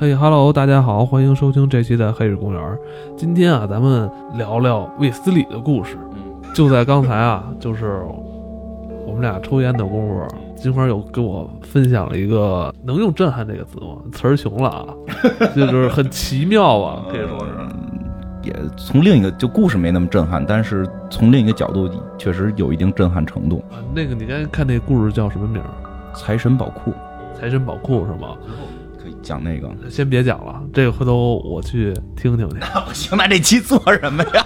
嘿哈喽，大家好，欢迎收听这期的《黑日公园》。今天啊，咱们聊聊卫斯理的故事。就在刚才啊，就是我们俩抽烟的功夫，金花又给我分享了一个能用“震撼”这个词吗？词儿穷了啊，就是很奇妙啊，可以说是。也从另一个就故事没那么震撼，但是从另一个角度确实有一定震撼程度。啊那个你刚才看那故事叫什么名儿？财神宝库财神宝库是吗？讲那个。先别讲了，这个回头我去听听去。不行，那这期做什么呀？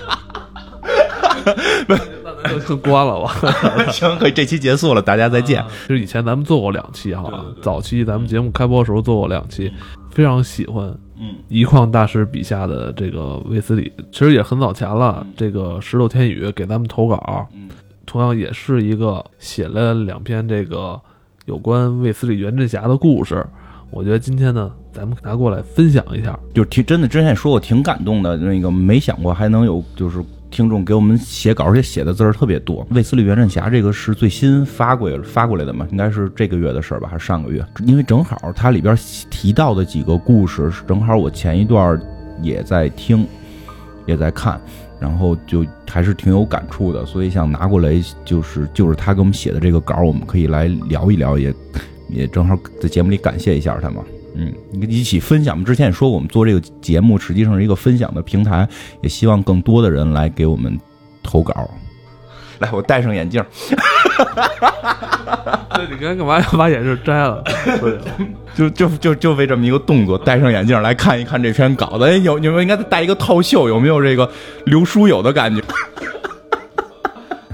那咱就关了吧。行，可以，这期结束了，大家再见。就是以前咱们做过两期哈，早期咱们节目开播的时候做过两期，非常喜欢嗯一矿大师笔下的这个卫斯理，其实也很早前了。这个石头天宇给咱们投稿，嗯同样也是一个写了两篇这个有关卫斯理袁振霞的故事。我觉得今天呢，咱们拿过来分享一下。就挺真的，之前也说过挺感动的，那个没想过还能有就是听众给我们写稿，而且写的字儿特别多。卫斯理袁振侠这个是最新发过发过来的嘛，应该是这个月的事儿吧，还是上个月？因为正好它里边提到的几个故事，正好我前一段也在听，也在看。然后就还是挺有感触的，所以想拿过来，就是就是他给我们写的这个稿，我们可以来聊一聊，也也正好在节目里感谢一下他嘛。嗯，一起分享。我们之前也说过，我们做这个节目实际上是一个分享的平台，也希望更多的人来给我们投稿。来，我戴上眼镜。对，你刚才干嘛要 把眼镜摘了？就就就就为这么一个动作，戴上眼镜来看一看这篇稿子。哎，有有没有应该戴一个套袖？有没有这个刘书友的感觉？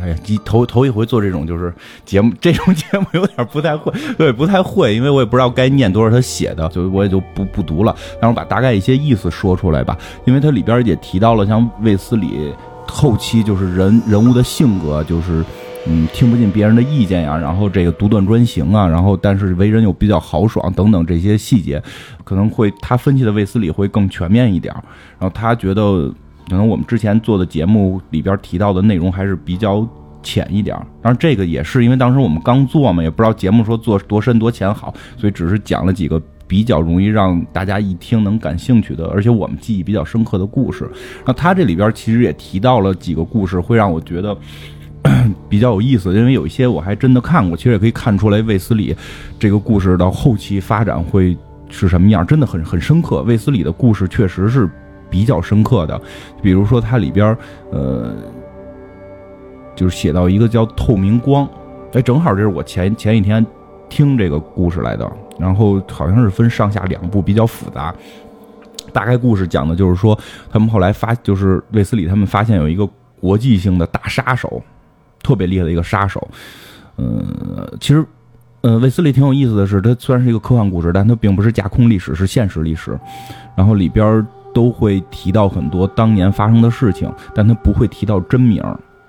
哎呀，一头头一回做这种就是节目，这种节目有点不太会，对，不太会，因为我也不知道该念多少他写的，就我也就不不读了。然后把大概一些意思说出来吧，因为它里边也提到了像卫斯理后期就是人人物的性格，就是嗯听不进别人的意见呀，然后这个独断专行啊，然后但是为人又比较豪爽等等这些细节，可能会他分析的卫斯理会更全面一点。然后他觉得。可能我们之前做的节目里边提到的内容还是比较浅一点儿，当然这个也是因为当时我们刚做嘛，也不知道节目说做多深多浅好，所以只是讲了几个比较容易让大家一听能感兴趣的，而且我们记忆比较深刻的故事。那他这里边其实也提到了几个故事，会让我觉得 比较有意思，因为有一些我还真的看过，其实也可以看出来卫斯理这个故事到后期发展会是什么样，真的很很深刻。卫斯理的故事确实是。比较深刻的，比如说它里边呃，就是写到一个叫透明光，哎，正好这是我前前几天听这个故事来的，然后好像是分上下两部，比较复杂。大概故事讲的就是说，他们后来发，就是卫斯理他们发现有一个国际性的大杀手，特别厉害的一个杀手。嗯，其实，呃，卫斯理挺有意思的是，它虽然是一个科幻故事，但它并不是架空历史，是现实历史。然后里边。都会提到很多当年发生的事情，但他不会提到真名，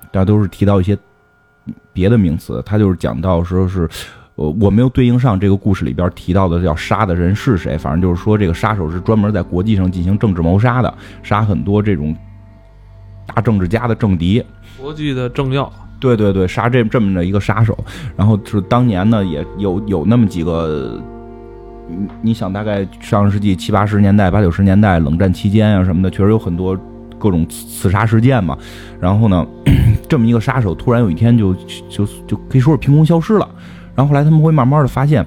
大家都是提到一些别的名词。他就是讲到说是，呃，我没有对应上这个故事里边提到的要杀的人是谁，反正就是说这个杀手是专门在国际上进行政治谋杀的，杀很多这种大政治家的政敌，国际的政要。对对对，杀这这么的一个杀手。然后是当年呢，也有有那么几个。你你想，大概上世纪七八十年代、八九十年代冷战期间啊什么的，确实有很多各种刺杀事件嘛。然后呢，这么一个杀手突然有一天就就就可以说是凭空消失了。然后后来他们会慢慢的发现，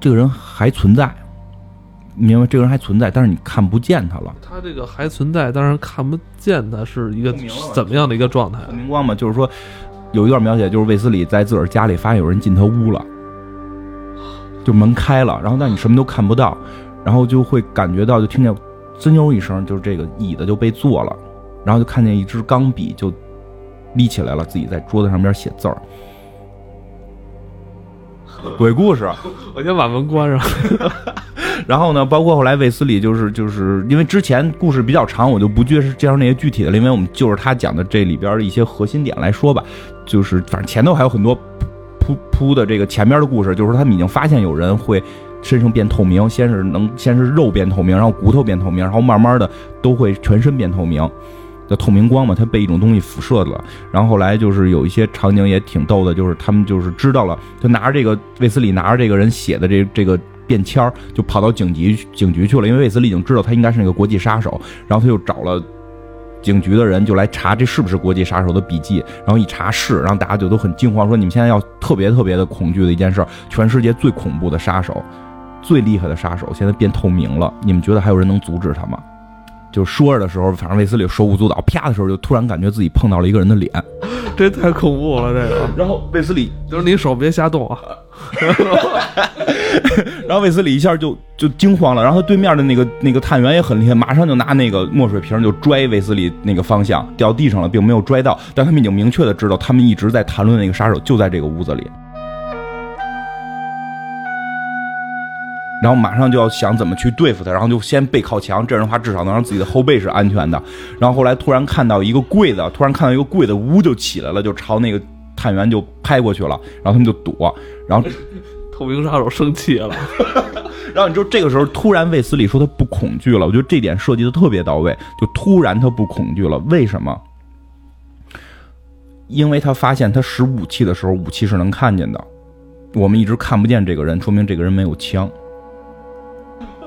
这个人还存在，明白？这个人还存在，但是你看不见他了。他这个还存在，但是看不见他是一个怎么样的一个状态？透明光嘛，就是说有一段描写，就是卫斯理在自个儿家里发现有人进他屋了。就门开了，然后但你什么都看不到，然后就会感觉到，就听见“滋溜”一声，就是这个椅子就被坐了，然后就看见一支钢笔就立起来了，自己在桌子上边写字儿。鬼故事，我先把门关上。然后呢，包括后来卫斯理，就是就是因为之前故事比较长，我就不介介绍那些具体的了，因为我们就是他讲的这里边的一些核心点来说吧，就是反正前头还有很多。铺铺的这个前面的故事，就是他们已经发现有人会身上变透明，先是能先是肉变透明，然后骨头变透明，然后慢慢的都会全身变透明，叫透明光嘛，它被一种东西辐射了。然后后来就是有一些场景也挺逗的，就是他们就是知道了，就拿着这个卫斯理拿着这个人写的这这个便签儿，就跑到警局警局去了。因为卫斯理已经知道他应该是那个国际杀手，然后他就找了警局的人，就来查这是不是国际杀手的笔记。然后一查是，然后大家就都很惊慌，说你们现在要特别特别的恐惧的一件事，全世界最恐怖的杀手，最厉害的杀手现在变透明了。你们觉得还有人能阻止他吗？就说着的时候，反正卫斯理手舞足蹈，啪的时候就突然感觉自己碰到了一个人的脸，这太恐怖了。这个，然后卫斯理就是你手别瞎动啊。然后卫斯理一下就就惊慌了，然后他对面的那个那个探员也很厉害，马上就拿那个墨水瓶就拽卫斯理那个方向，掉地上了，并没有拽到，但他们已经明确的知道，他们一直在谈论那个杀手就在这个屋子里。然后马上就要想怎么去对付他，然后就先背靠墙，这样的话至少能让自己的后背是安全的。然后后来突然看到一个柜子，突然看到一个柜子，呜就起来了，就朝那个探员就拍过去了。然后他们就躲，然后 透明杀手生气了。然后你就这个时候突然卫斯理说他不恐惧了，我觉得这点设计的特别到位，就突然他不恐惧了，为什么？因为他发现他使武器的时候，武器是能看见的，我们一直看不见这个人，说明这个人没有枪。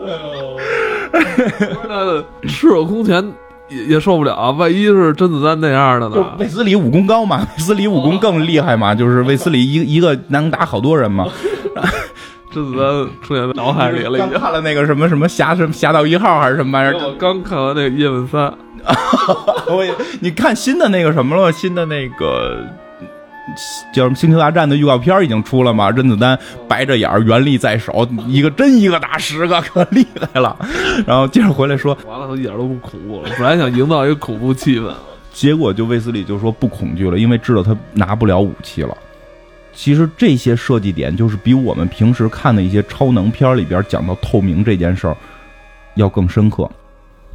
那赤手空拳也也受不了，万一是甄子丹那样的呢？卫斯理武功高嘛，卫斯理武功更厉害嘛，就是卫斯理一一个能打好多人嘛。甄子丹出现在脑海里了，已经看了那个什么什么侠什么侠盗一号还是什么玩意儿？我刚看完那个叶问三，我也你看新的那个什么了？新的那个。叫什么《星球大战》的预告片已经出了嘛？甄子丹白着眼儿，原力在手，一个真一个打十个，可厉害了。然后接着回来说，完了，他一点都不恐怖了。本来想营造一个恐怖气氛，结果就卫斯理就说不恐惧了，因为知道他拿不了武器了。其实这些设计点就是比我们平时看的一些超能片里边讲到透明这件事儿要更深刻，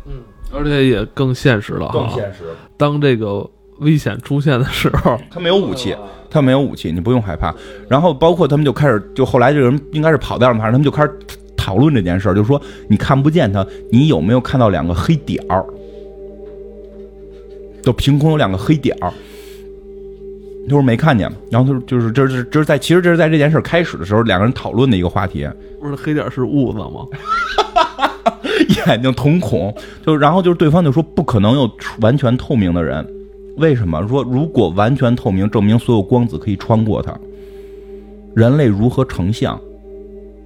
嗯，而且也更现实了，更现实。当这个。危险出现的时候，他没有武器，他没有武器，你不用害怕。然后包括他们就开始，就后来这个人应该是跑掉了，反正他们就开始讨论这件事儿，就说你看不见他，你有没有看到两个黑点儿？就凭空有两个黑点儿，他说没看见。然后他说就是这是这是在其实这是在这件事开始的时候两个人讨论的一个话题。不是黑点是痦子吗？眼睛瞳孔就然后就是对方就说不可能有完全透明的人。为什么说如果完全透明，证明所有光子可以穿过它？人类如何成像？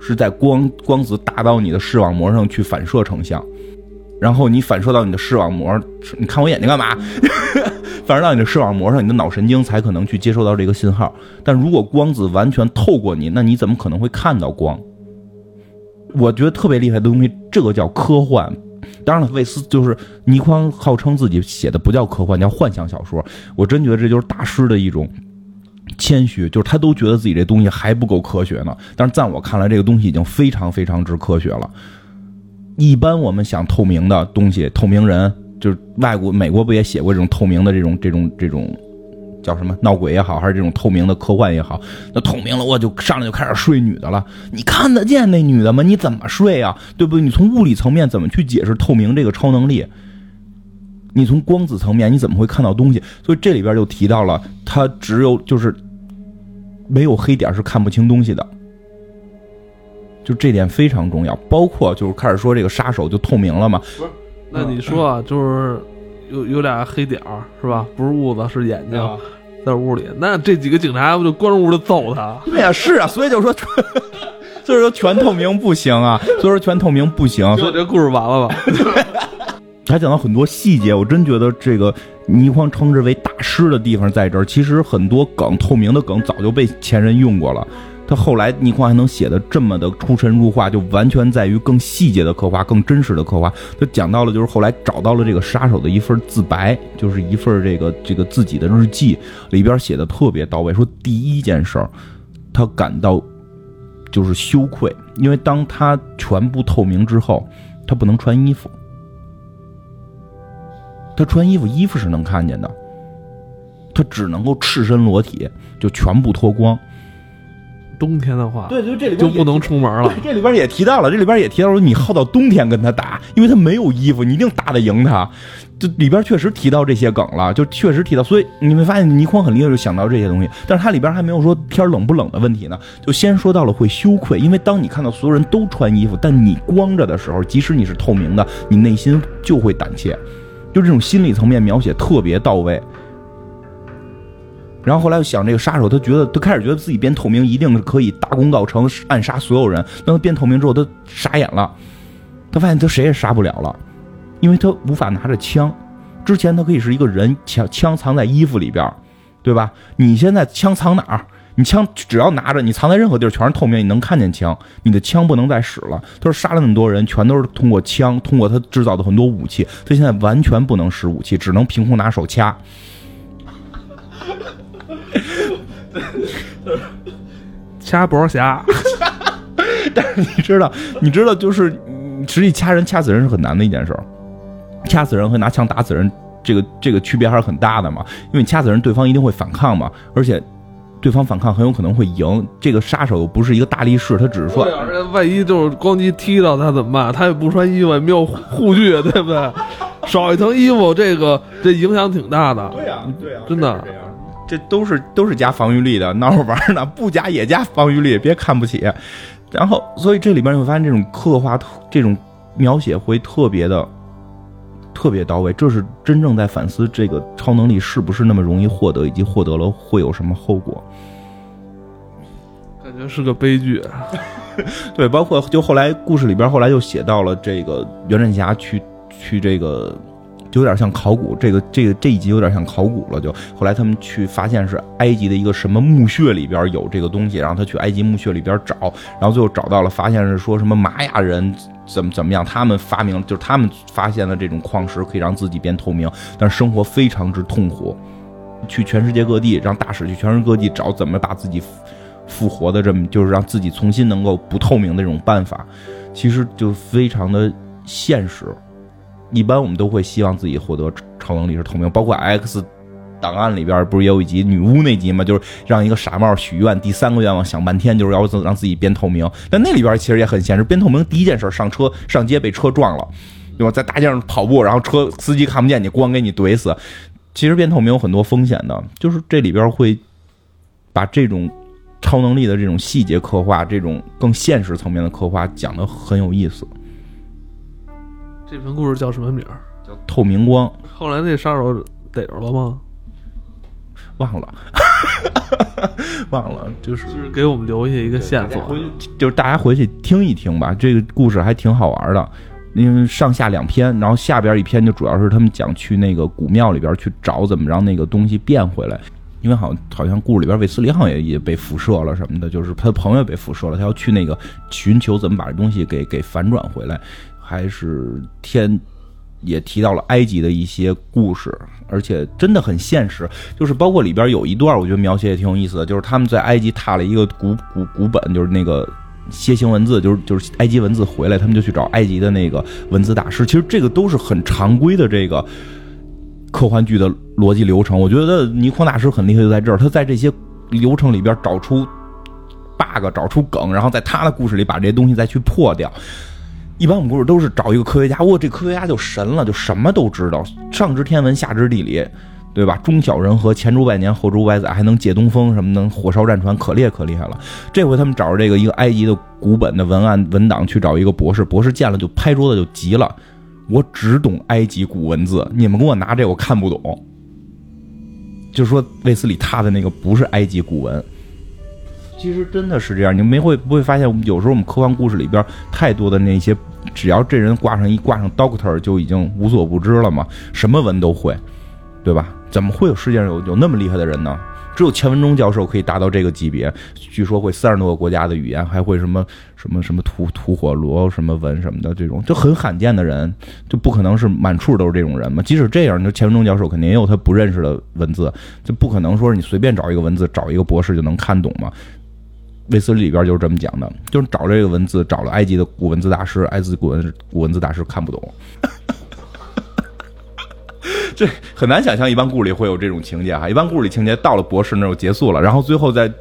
是在光光子打到你的视网膜上去反射成像，然后你反射到你的视网膜，你看我眼睛干嘛？反射到你的视网膜上，你的脑神经才可能去接收到这个信号。但如果光子完全透过你，那你怎么可能会看到光？我觉得特别厉害的东西，这个叫科幻。当然了，魏斯就是倪匡号称自己写的不叫科幻，叫幻想小说。我真觉得这就是大师的一种谦虚，就是他都觉得自己这东西还不够科学呢。但是在我看来，这个东西已经非常非常之科学了。一般我们想透明的东西，透明人，就是外国美国不也写过这种透明的这种这种这种。叫什么闹鬼也好，还是这种透明的科幻也好，那透明了我就上来就开始睡女的了。你看得见那女的吗？你怎么睡啊？对不对？你从物理层面怎么去解释透明这个超能力？你从光子层面你怎么会看到东西？所以这里边就提到了，它只有就是没有黑点是看不清东西的，就这点非常重要。包括就是开始说这个杀手就透明了嘛？不是，那你说啊，就是。有有俩黑点儿是吧？不是痦子，是眼睛，在屋里。那这几个警察不就关屋就揍他？对呀，是啊，所以就说，所以说全透明不行啊，所以说全透明不行。所以这故事完了吧？还讲到很多细节，我真觉得这个倪匡称之为大师的地方在这儿。其实很多梗，透明的梗早就被前人用过了。他后来倪匡还能写的这么的出神入化，就完全在于更细节的刻画、更真实的刻画。他讲到了，就是后来找到了这个杀手的一份自白，就是一份这个这个自己的日记，里边写的特别到位。说第一件事儿，他感到就是羞愧，因为当他全部透明之后，他不能穿衣服，他穿衣服衣服是能看见的，他只能够赤身裸体，就全部脱光。冬天的话，对对，这里就不能出门了。这里边也提到了，这里边也提到说，你耗到冬天跟他打，因为他没有衣服，你一定打得赢他。这里边确实提到这些梗了，就确实提到，所以你会发现倪匡很厉害，就想到这些东西。但是它里边还没有说天冷不冷的问题呢，就先说到了会羞愧，因为当你看到所有人都穿衣服，但你光着的时候，即使你是透明的，你内心就会胆怯，就这种心理层面描写特别到位。然后后来又想这个杀手，他觉得他开始觉得自己变透明一定是可以大功告成，暗杀所有人。当他变透明之后，他傻眼了，他发现他谁也杀不了了，因为他无法拿着枪。之前他可以是一个人，枪枪藏在衣服里边，对吧？你现在枪藏哪儿？你枪只要拿着，你藏在任何地儿全是透明，你能看见枪。你的枪不能再使了。他说杀了那么多人，全都是通过枪，通过他制造的很多武器，他现在完全不能使武器，只能凭空拿手掐。掐脖侠，但是你知道，你知道，就是实际掐人、掐死人是很难的一件事儿。掐死人和拿枪打死人，这个这个区别还是很大的嘛。因为你掐死人，对方一定会反抗嘛，而且对方反抗很有可能会赢。这个杀手又不是一个大力士，他只是说，万一就是咣叽踢到他怎么办？他也不穿衣服，也没有护具，对不对？少一层衣服，这个这影响挺大的。对呀，对呀，真的。这都是都是加防御力的，闹着玩呢，不加也加防御力，别看不起。然后，所以这里边你会发现，这种刻画、这种描写会特别的、特别到位。这是真正在反思这个超能力是不是那么容易获得，以及获得了会有什么后果。感觉是个悲剧。对，包括就后来故事里边，后来又写到了这个袁振霞去去这个。就有点像考古，这个这个这一集有点像考古了。就后来他们去发现是埃及的一个什么墓穴里边有这个东西，然后他去埃及墓穴里边找，然后最后找到了，发现是说什么玛雅人怎么怎么样，他们发明就是他们发现了这种矿石可以让自己变透明，但是生活非常之痛苦。去全世界各地，让大使去全世界各地找怎么把自己复活的这么，就是让自己重新能够不透明的这种办法，其实就非常的现实。一般我们都会希望自己获得超能力是透明，包括 X 档案里边不是也有一集女巫那集吗？就是让一个傻帽许愿，第三个愿望想半天就是要让自己变透明。但那里边其实也很现实，变透明第一件事上车上街被车撞了，对吧？在大街上跑步，然后车司机看不见你，咣给你怼死。其实变透明有很多风险的，就是这里边会把这种超能力的这种细节刻画，这种更现实层面的刻画讲的很有意思。这篇故事叫什么名儿？叫透明光。后来那杀手逮着了吗？忘了，忘了，就是就是给我们留下一个线索，就是大家回去听一听吧。这个故事还挺好玩的，因为上下两篇，然后下边一篇就主要是他们讲去那个古庙里边去找怎么让那个东西变回来。因为好像好像故事里边卫斯理好像也也被辐射了什么的，就是他的朋友被辐射了，他要去那个寻求怎么把这东西给给反转回来。还是天也提到了埃及的一些故事，而且真的很现实。就是包括里边有一段，我觉得描写也挺有意思的，就是他们在埃及踏了一个古古古本，就是那个楔形文字，就是就是埃及文字回来，他们就去找埃及的那个文字大师。其实这个都是很常规的这个科幻剧的逻辑流程。我觉得尼匡大师很厉害，就在这儿，他在这些流程里边找出 bug，找出梗，然后在他的故事里把这些东西再去破掉。一般我们故事都是找一个科学家，哇，这科学家就神了，就什么都知道，上知天文，下知地理，对吧？中小人和，前知百年，后知百载，还能借东风什么能火烧战船，可厉害可厉害了。这回他们找着这个一个埃及的古本的文案文档去找一个博士，博士见了就拍桌子就急了，我只懂埃及古文字，你们给我拿这我看不懂。就说卫斯理踏的那个不是埃及古文。其实真的是这样，你没会不会发现，有时候我们科幻故事里边太多的那些，只要这人挂上一挂上 Doctor，就已经无所不知了嘛，什么文都会，对吧？怎么会有世界上有有那么厉害的人呢？只有钱文忠教授可以达到这个级别，据说会三十多个国家的语言，还会什么什么什么吐吐火罗什么文什么的，这种就很罕见的人，就不可能是满处都是这种人嘛。即使这样，就钱文忠教授肯定也有他不认识的文字，就不可能说是你随便找一个文字，找一个博士就能看懂嘛。卫斯理里边就是这么讲的，就是找这个文字，找了埃及的古文字大师，埃及古文古文字大师看不懂，这很难想象一般故事里会有这种情节哈。一般故事里情节到了博士那就结束了，然后最后在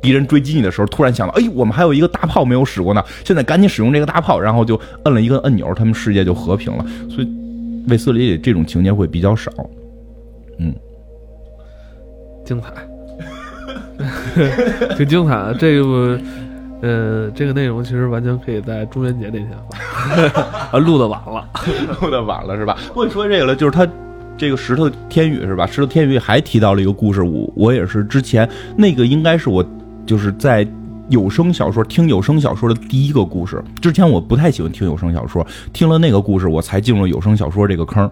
敌人追击你的时候，突然想到，哎，我们还有一个大炮没有使过呢，现在赶紧使用这个大炮，然后就摁了一个按钮，他们世界就和平了。所以卫斯理这种情节会比较少。嗯，精彩，挺精彩的。这个，呃，这个内容其实完全可以在中元节那天发。啊，录的晚了，录的晚了是吧？不你说这个了，就是他这个石头天宇是吧？石头天宇还提到了一个故事，我我也是之前那个应该是我就是在有声小说听有声小说的第一个故事。之前我不太喜欢听有声小说，听了那个故事，我才进入有声小说这个坑。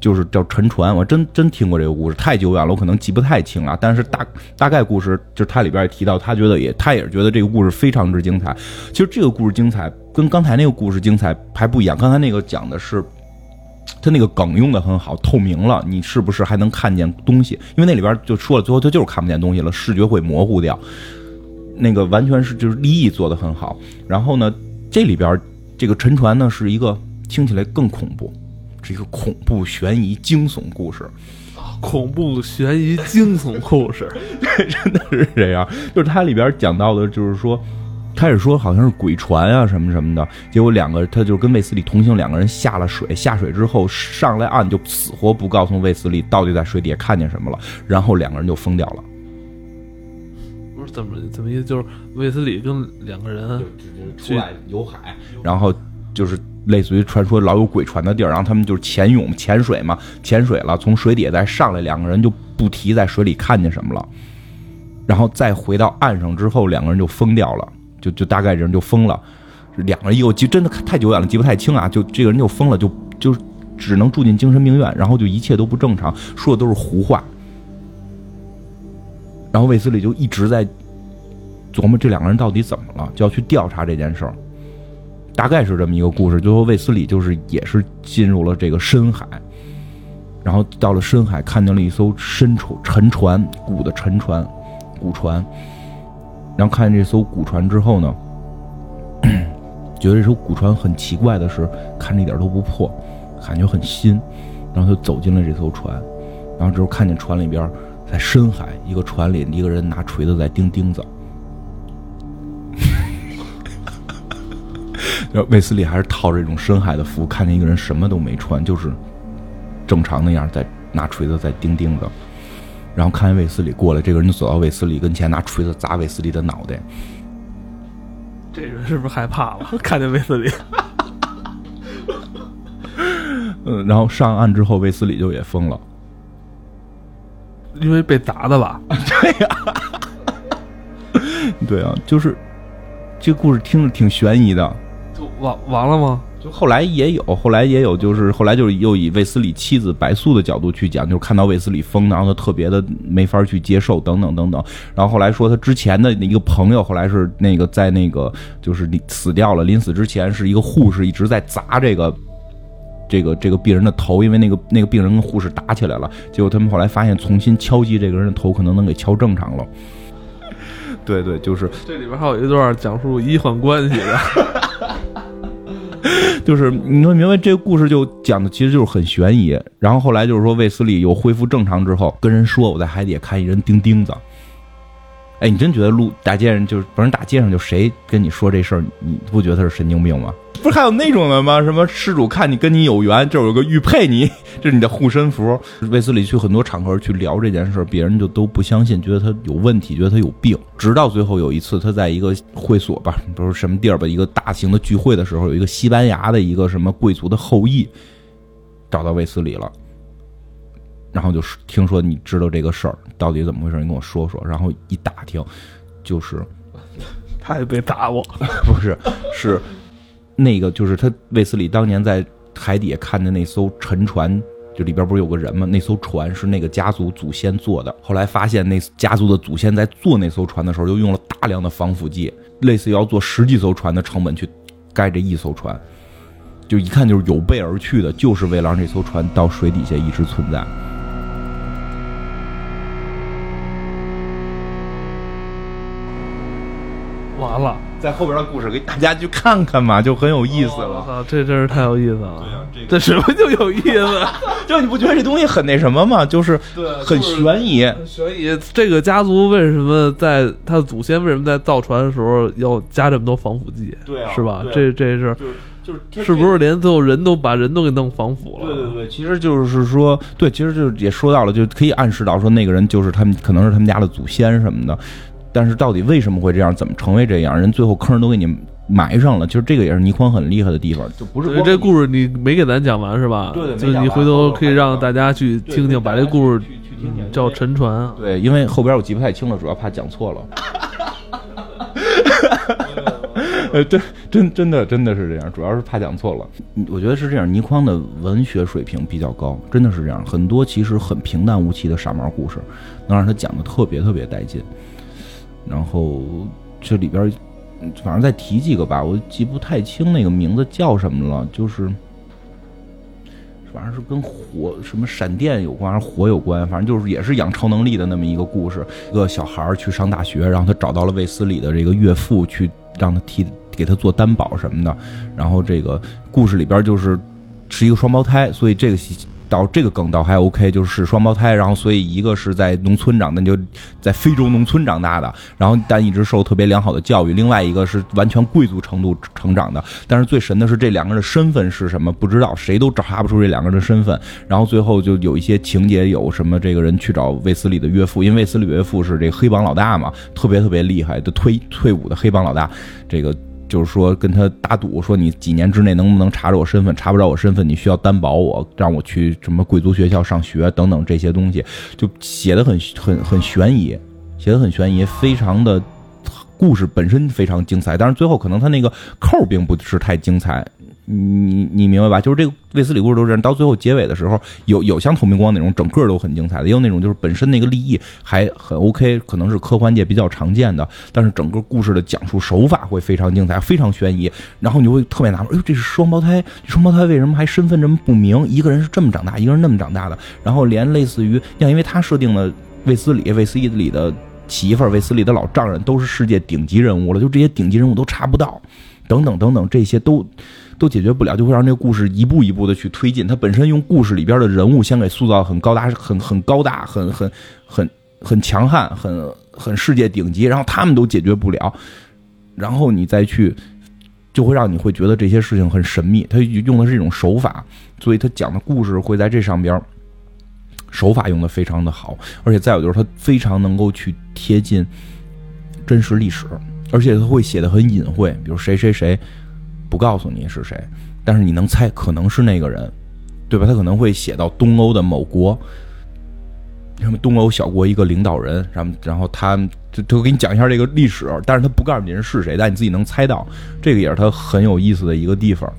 就是叫沉船，我真真听过这个故事，太久远了，我可能记不太清了。但是大大概故事，就是他里边也提到，他觉得也他也是觉得这个故事非常之精彩。其实这个故事精彩，跟刚才那个故事精彩还不一样。刚才那个讲的是，他那个梗用的很好，透明了，你是不是还能看见东西？因为那里边就说了，最后他就是看不见东西了，视觉会模糊掉。那个完全是就是立意做的很好。然后呢，这里边这个沉船呢是一个听起来更恐怖。是一个恐怖悬疑惊悚故事，恐怖悬疑惊悚故事，真的是这样。就是它里边讲到的，就是说，开始说好像是鬼船啊什么什么的，结果两个他就跟卫斯理同行，两个人下了水，下水之后上来岸就死活不告诉卫斯理到底在水底下看见什么了，然后两个人就疯掉了。不是怎么怎么意思？就是卫斯理跟两个人出来游海，然后就是。类似于传说老有鬼船的地儿，然后他们就是潜泳潜水嘛，潜水了，从水底下再上来，两个人就不提在水里看见什么了，然后再回到岸上之后，两个人就疯掉了，就就大概人就疯了，两个人又记真的太久远了，记不太清啊，就这个人就疯了，就就只能住进精神病院，然后就一切都不正常，说的都是胡话，然后卫斯理就一直在琢磨这两个人到底怎么了，就要去调查这件事儿。大概是这么一个故事，最后卫斯理就是也是进入了这个深海，然后到了深海看见了一艘深沉沉船，古的沉船，古船，然后看见这艘古船之后呢，觉得这艘古船很奇怪的是，看着一点都不破，感觉很新，然后就走进了这艘船，然后之后看见船里边在深海一个船里一个人拿锤子在钉钉子。卫斯理还是套着这种深海的服，看见一个人什么都没穿，就是正常那样在拿锤子在钉钉子，然后看见卫斯理过来，这个人就走到卫斯理跟前，拿锤子砸卫斯理的脑袋。这人是不是害怕了？看见卫斯理？嗯，然后上岸之后，卫斯理就也疯了，因为被砸的吧？对呀，对啊，就是这个故事听着挺悬疑的。完完了吗？就后来也有，后来也有，就是后来就是又以卫斯理妻子白素的角度去讲，就是看到卫斯理疯，然后他特别的没法去接受，等等等等。然后后来说他之前的一个朋友，后来是那个在那个就是死掉了，临死之前是一个护士一直在砸这个这个这个病人的头，因为那个那个病人跟护士打起来了，结果他们后来发现重新敲击这个人的头，可能能给敲正常了。对对，就是这里边还有一段讲述医患关系的。就是你说明白这个故事就讲的其实就是很悬疑，然后后来就是说卫斯理又恢复正常之后，跟人说我在海底看一人钉钉子。哎，你真觉得路大街上就是不是大街上就谁跟你说这事儿，你不觉得他是神经病吗？不是还有那种的吗？什么施主看你跟你有缘，这有个玉佩，你这是你的护身符。卫斯理去很多场合去聊这件事，别人就都不相信，觉得他有问题，觉得他有病。直到最后有一次，他在一个会所吧，不是什么地儿吧，一个大型的聚会的时候，有一个西班牙的一个什么贵族的后裔找到卫斯理了。然后就是听说你知道这个事儿到底怎么回事，你跟我说说。然后一打听，就是 他也被打过，不是是那个就是他卫斯理当年在海底下看的那艘沉船，就里边不是有个人吗？那艘船是那个家族祖先做的。后来发现那家族的祖先在做那艘船的时候，又用了大量的防腐剂，类似于要做十几艘船的成本去盖这一艘船，就一看就是有备而去的，就是为了让这艘船到水底下一直存在。完了，在后边的故事给大家去看看嘛，就很有意思了。操，这真是太有意思了。对呀这个这什么就有意思？就你不觉得这东西很那什么吗？就是对很就是悬疑。这个家族为什么在他的祖先为什么在造船的时候要加这么多防腐剂？对啊是吧？啊这这是就是就是是不是连最后人都把人都给弄防腐了？对对对，其实就是说，对，其实就是也说到了，就可以暗示到说那个人就是他们，可能是他们家的祖先什么的。但是到底为什么会这样，怎么成为这样，人最后坑都给你埋上了。就是这个也是倪匡很厉害的地方，就不是这故事你没给咱讲完是吧？对对没就是你回头可以让大家去听听，把这故事去去听听嗯叫沉船啊。对，因为后边我记不太清了，主要怕讲错了。呃，真真真的真的是这样，主要是怕讲错了。嗯我觉得是这样，倪匡的文学水平比较高，真的是这样。很多其实很平淡无奇的傻毛故事，能让他讲的特别特别带劲。然后这里边，反正再提几个吧，我记不太清那个名字叫什么了，就是。反正是跟火什么闪电有关，还是火有关，反正就是也是养超能力的那么一个故事。一个小孩儿去上大学，然后他找到了卫斯理的这个岳父，去让他替给他做担保什么的。然后这个故事里边就是是一个双胞胎，所以这个戏到这个梗倒还 OK，就是双胞胎，然后所以一个是在农村长的，就在非洲农村长大的，然后但一直受特别良好的教育；另外一个是完全贵族程度成长的。但是最神的是这两个人的身份是什么？不知道，谁都查不出这两个人的身份。然后最后就有一些情节，有什么这个人去找卫斯理的岳父，因为卫斯理岳父是这黑帮老大嘛，特别特别厉害的退退伍的黑帮老大，这个。就是说跟他打赌，说你几年之内能不能查着我身份？查不着我身份，你需要担保我，让我去什么贵族学校上学等等这些东西，就写的很很很悬疑，写的很悬疑，非常的故事本身非常精彩，但是最后可能他那个扣并不是太精彩。你你明白吧？就是这个卫斯理故事都是这样，到最后结尾的时候，有有像透明光那种整个都很精彩的，也有那种就是本身那个立意还很 OK，可能是科幻界比较常见的，但是整个故事的讲述手法会非常精彩，非常悬疑，然后你就会特别纳闷，哎呦，这是双胞胎，双胞胎为什么还身份这么不明？一个人是这么长大，一个人那么长大的，然后连类似于像因为他设定了卫斯理，卫斯理的媳妇儿，卫斯理的老丈人都是世界顶级人物了，就这些顶级人物都查不到，等等等等，这些都。都解决不了，就会让这个故事一步一步的去推进。它本身用故事里边的人物先给塑造很高大、很很高大、很很很很强悍、很很世界顶级，然后他们都解决不了，然后你再去，就会让你会觉得这些事情很神秘。他用的是一种手法，所以他讲的故事会在这上边手法用的非常的好，而且再有就是他非常能够去贴近真实历史，而且他会写的很隐晦，比如谁谁谁。不告诉你是谁，但是你能猜可能是那个人，对吧？他可能会写到东欧的某国，什么东欧小国一个领导人，然后然后他就就给你讲一下这个历史，但是他不告诉你人是谁，但你自己能猜到，这个也是他很有意思的一个地方，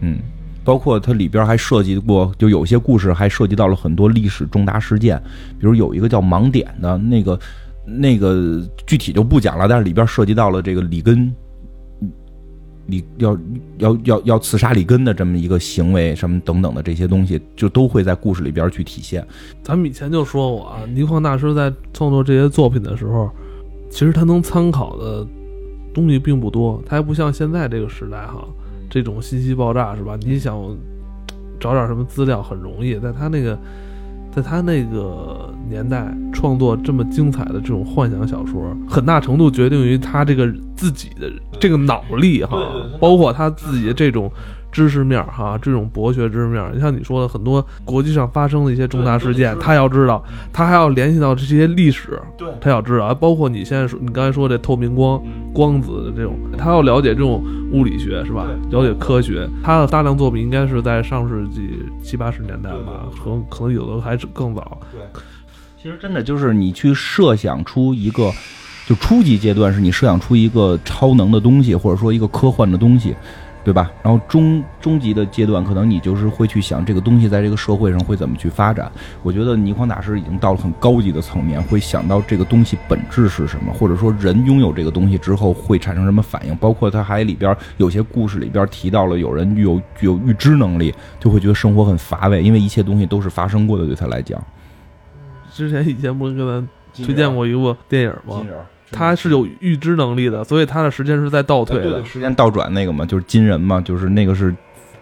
嗯，包括它里边还涉及过，就有些故事还涉及到了很多历史重大事件，比如有一个叫盲点的那个那个具体就不讲了，但是里边涉及到了这个里根。你要要要要刺杀里根的这么一个行为，什么等等的这些东西，就都会在故事里边去体现。咱们以前就说过啊，倪匡大师在创作这些作品的时候，其实他能参考的东西并不多，他还不像现在这个时代哈，这种信息爆炸是吧？你想找点什么资料很容易，在他那个。在他那个年代创作这么精彩的这种幻想小说，很大程度决定于他这个自己的这个脑力哈，包括他自己的这种知识面哈，这种博学知识面。你像你说的很多国际上发生的一些重大事件，他要知道，他还要联系到这些历史，对，他要知道，包括你现在说你刚才说这透明光、光子的这种，他要了解这种物理学是吧？了解科学，他的大量作品应该是在上世纪七八十年代吧，可能可能有的还是更早。对，其实真的就是你去设想出一个，就初级阶段是你设想出一个超能的东西，或者说一个科幻的东西。对吧？然后中中级的阶段，可能你就是会去想这个东西在这个社会上会怎么去发展。我觉得倪匡大师已经到了很高级的层面，会想到这个东西本质是什么，或者说人拥有这个东西之后会产生什么反应。包括他还里边有些故事里边提到了有人有有预知能力，就会觉得生活很乏味，因为一切东西都是发生过的，对他来讲。之前以前不是跟咱推荐过一部电影吗？他是有预知能力的，所以他的时间是在倒退的。时间倒转那个嘛，就是金人嘛，就是那个是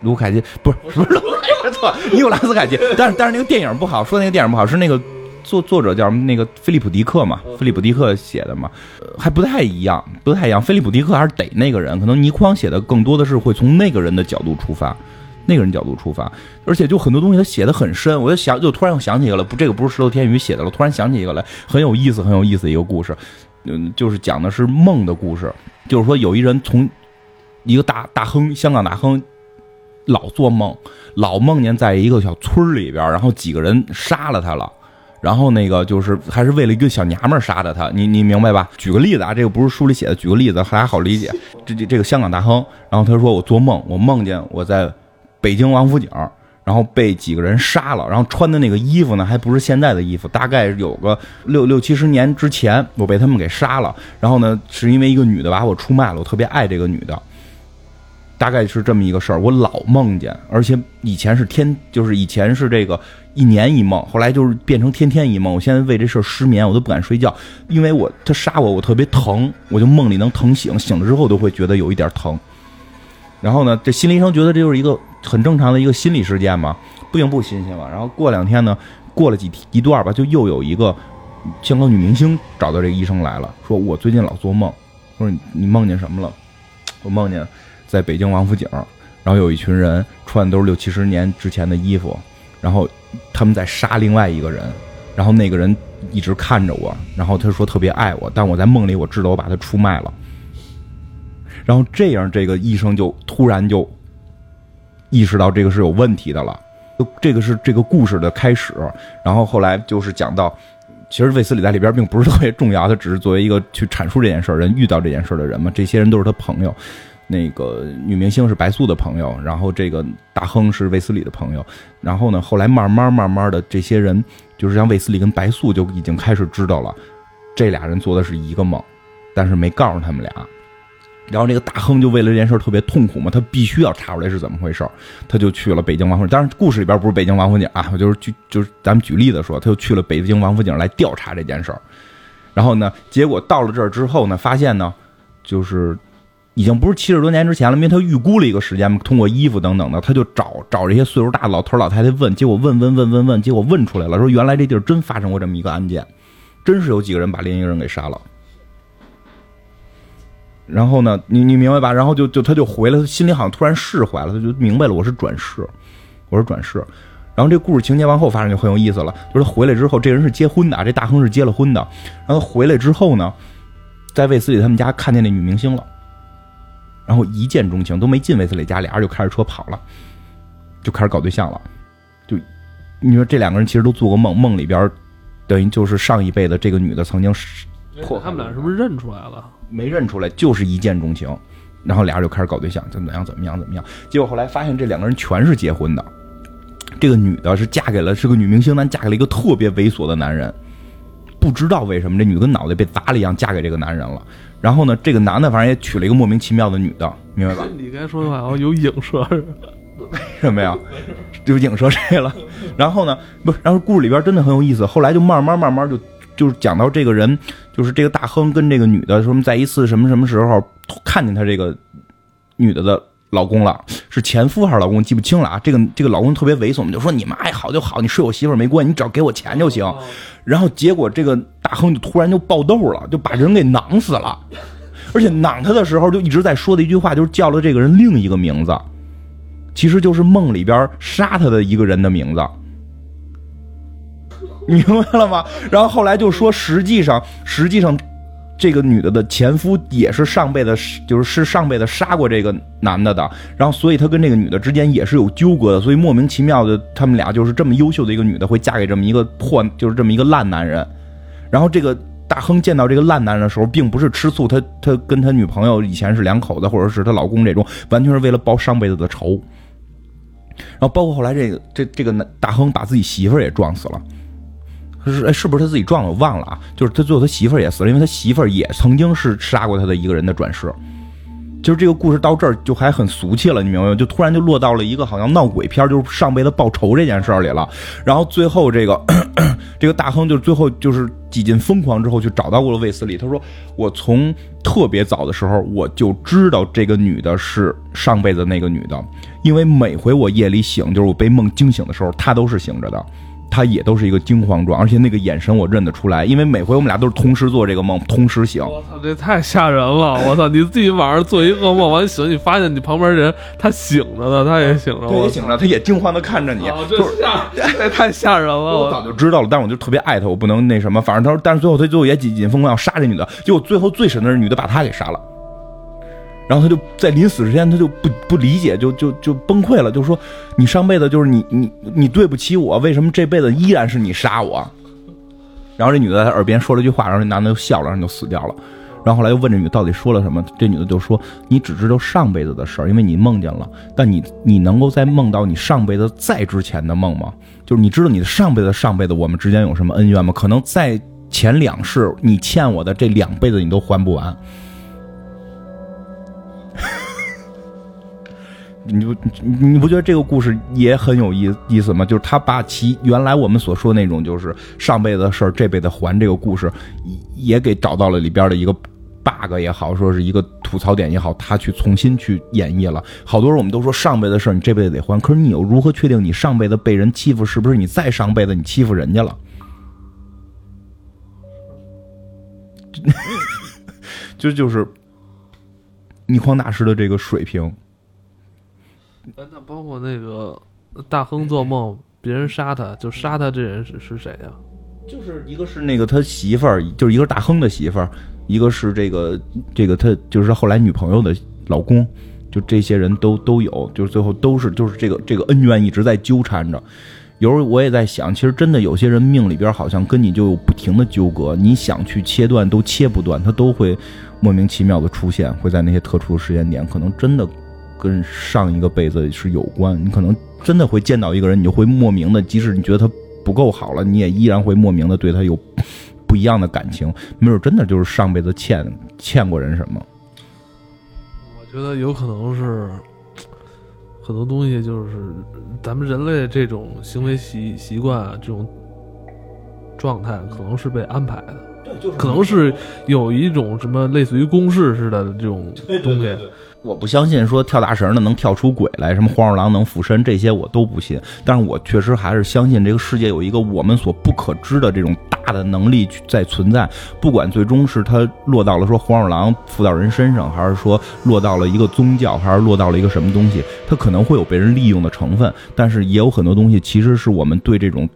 卢凯奇，不是不是卢凯奇 错，尼古拉斯凯奇。但是但是那个电影不好，说那个电影不好是那个作作者叫什么那个菲利普迪克嘛，菲利普迪克写的嘛，还不太一样，不太一样。菲利普迪克还是得那个人，可能倪匡写的更多的是会从那个人的角度出发。那个人角度出发，而且就很多东西他写的很深，我就想，就突然想起一个了，不，这个不是石头天宇写的了，突然想起一个来，很有意思，很有意思一个故事，嗯，就是讲的是梦的故事，就是说有一人从一个大大亨，香港大亨，老做梦，老梦见在一个小村里边，然后几个人杀了他了，然后那个就是还是为了一个小娘们儿杀的他，你你明白吧？举个例子啊，这个不是书里写的，举个例子大家好理解。这这这个香港大亨，然后他说我做梦，我梦见我在。北京王府井，然后被几个人杀了，然后穿的那个衣服呢，还不是现在的衣服，大概有个六六七十年之前，我被他们给杀了。然后呢，是因为一个女的把我出卖了，我特别爱这个女的，大概是这么一个事儿。我老梦见，而且以前是天，就是以前是这个一年一梦，后来就是变成天天一梦。我现在为这事儿失眠，我都不敢睡觉，因为我他杀我，我特别疼，我就梦里能疼醒，醒了之后都会觉得有一点疼。然后呢，这心理医生觉得这就是一个很正常的一个心理事件嘛，不行不新鲜嘛。然后过两天呢，过了几一段吧，就又有一个香港女明星找到这个医生来了，说我最近老做梦，说你梦见什么了？我梦见在北京王府井，然后有一群人穿的都是六七十年之前的衣服，然后他们在杀另外一个人，然后那个人一直看着我，然后他说特别爱我，但我在梦里我知道我把他出卖了。然后这样，这个医生就突然就意识到这个是有问题的了。这个是这个故事的开始。然后后来就是讲到，其实卫斯理在里边并不是特别重要，他只是作为一个去阐述这件事人遇到这件事的人嘛。这些人都是他朋友。那个女明星是白素的朋友，然后这个大亨是卫斯理的朋友。然后呢，后来慢慢慢慢的，这些人就是像卫斯理跟白素就已经开始知道了，这俩人做的是一个梦，但是没告诉他们俩。然后这个大亨就为了这件事特别痛苦嘛，他必须要查出来是怎么回事他就去了北京王府井。当然，故事里边不是北京王府井啊，我就是举就是咱们举例子说，他就去了北京王府井来调查这件事儿。然后呢，结果到了这儿之后呢，发现呢，就是已经不是七十多年之前了，因为他预估了一个时间嘛，通过衣服等等的，他就找找这些岁数大的老头老太太问，结果问问问问问，结果问出来了，说原来这地儿真发生过这么一个案件，真是有几个人把另一个人给杀了。然后呢，你你明白吧？然后就就他就回来，他心里好像突然释怀了，他就明白了，我是转世，我是转世。然后这故事情节往后发展就很有意思了，就是他回来之后，这人是结婚的，这大亨是结了婚的。然后回来之后呢，在卫斯理他们家看见那女明星了，然后一见钟情，都没进卫斯理家，俩人就开着车跑了，就开始搞对象了。就你说这两个人其实都做过梦，梦里边等于就是上一辈的这个女的曾经破，他们俩是不是认出来了？没认出来，就是一见钟情，然后俩人就开始搞对象，怎么样怎么样怎么样？结果后来发现这两个人全是结婚的，这个女的是嫁给了是个女明星，但嫁给了一个特别猥琐的男人，不知道为什么这女的跟脑袋被砸了一样，嫁给这个男人了。然后呢，这个男的反正也娶了一个莫名其妙的女的，明白吧？你刚才说的话好像有影射，为什么呀？就影射谁了？然后呢，不是，然后故事里边真的很有意思，后来就慢慢慢慢就。就是讲到这个人，就是这个大亨跟这个女的，什么在一次什么什么时候看见他这个女的的老公了，是前夫还是老公，记不清了啊。这个这个老公特别猥琐，就说你们爱好就好，你睡我媳妇没关系，你只要给我钱就行。然后结果这个大亨就突然就爆痘了，就把人给囊死了，而且囊他的时候就一直在说的一句话，就是叫了这个人另一个名字，其实就是梦里边杀他的一个人的名字。明白了吗？然后后来就说，实际上，实际上，这个女的的前夫也是上辈子，就是是上辈子杀过这个男的的。然后，所以他跟这个女的之间也是有纠葛的。所以莫名其妙的，他们俩就是这么优秀的一个女的，会嫁给这么一个破，就是这么一个烂男人。然后，这个大亨见到这个烂男人的时候，并不是吃醋，他他跟他女朋友以前是两口子，或者是他老公这种，完全是为了报上辈子的仇。然后，包括后来这个这这个男大亨把自己媳妇儿也撞死了。是哎，是不是他自己撞的？我忘了啊。就是他最后他媳妇儿也死了，因为他媳妇儿也曾经是杀过他的一个人的转世。就是这个故事到这儿就还很俗气了，你明白吗？就突然就落到了一个好像闹鬼片，就是上辈子报仇这件事儿里了。然后最后这个 这个大亨就最后就是几近疯狂之后，去找到过了卫斯理。他说：“我从特别早的时候我就知道这个女的是上辈子那个女的，因为每回我夜里醒，就是我被梦惊醒的时候，她都是醒着的。”他也都是一个惊慌状，而且那个眼神我认得出来，因为每回我们俩都是同时做这个梦，同时醒。我操，这太吓人了！我操，你自己晚上做一噩梦，完醒，你发现你旁边人他醒着呢，他也醒着，他也醒着，他也惊慌的看着你，这吓，这太吓人了！我早就知道了，但是我就特别爱他，我不能那什么。反正他说，但是最后他最后也紧紧疯狂要杀这女的，结果最后最神的是女的把他给杀了。然后他就在临死之前，他就不不理解，就就就崩溃了，就说：“你上辈子就是你你你对不起我，为什么这辈子依然是你杀我？”然后这女的在耳边说了句话，然后这男的就笑了，然后就死掉了。然后后来又问这女的到底说了什么，这女的就说：“你只知道上辈子的事儿，因为你梦见了，但你你能够再梦到你上辈子再之前的梦吗？就是你知道你的上辈子上辈子我们之间有什么恩怨吗？可能在前两世你欠我的这两辈子你都还不完。”你不你不觉得这个故事也很有意意思吗？就是他把其原来我们所说那种就是上辈子的事儿这辈子还这个故事，也给找到了里边的一个 bug 也好，说是一个吐槽点也好，他去重新去演绎了。好多人我们都说上辈子的事儿你这辈子得还，可是你又如何确定你上辈子被人欺负是不是你再上辈子你欺负人家了？就 就是逆匡大师的这个水平。那包括那个大亨做梦，别人杀他，就杀他这人是是谁呀？就是一个是那个他媳妇儿，就是一个大亨的媳妇儿，一个是这个这个他就是后来女朋友的老公，就这些人都都有，就是最后都是就是这个这个恩怨一直在纠缠着。有时候我也在想，其实真的有些人命里边好像跟你就有不停的纠葛，你想去切断都切不断，他都会莫名其妙的出现，会在那些特殊的时间点，可能真的。跟上一个辈子是有关，你可能真的会见到一个人，你就会莫名的，即使你觉得他不够好了，你也依然会莫名的对他有不一样的感情。没准真的就是上辈子欠欠过人什么。我觉得有可能是很多东西，就是咱们人类这种行为习习惯这种状态，可能是被安排的，可能是有一种什么类似于公式似的这种东西。我不相信说跳大绳的能跳出鬼来，什么黄鼠狼能附身，这些我都不信。但是我确实还是相信这个世界有一个我们所不可知的这种大的能力在存在。不管最终是它落到了说黄鼠狼附到人身上，还是说落到了一个宗教，还是落到了一个什么东西，它可能会有被人利用的成分。但是也有很多东西，其实是我们对这种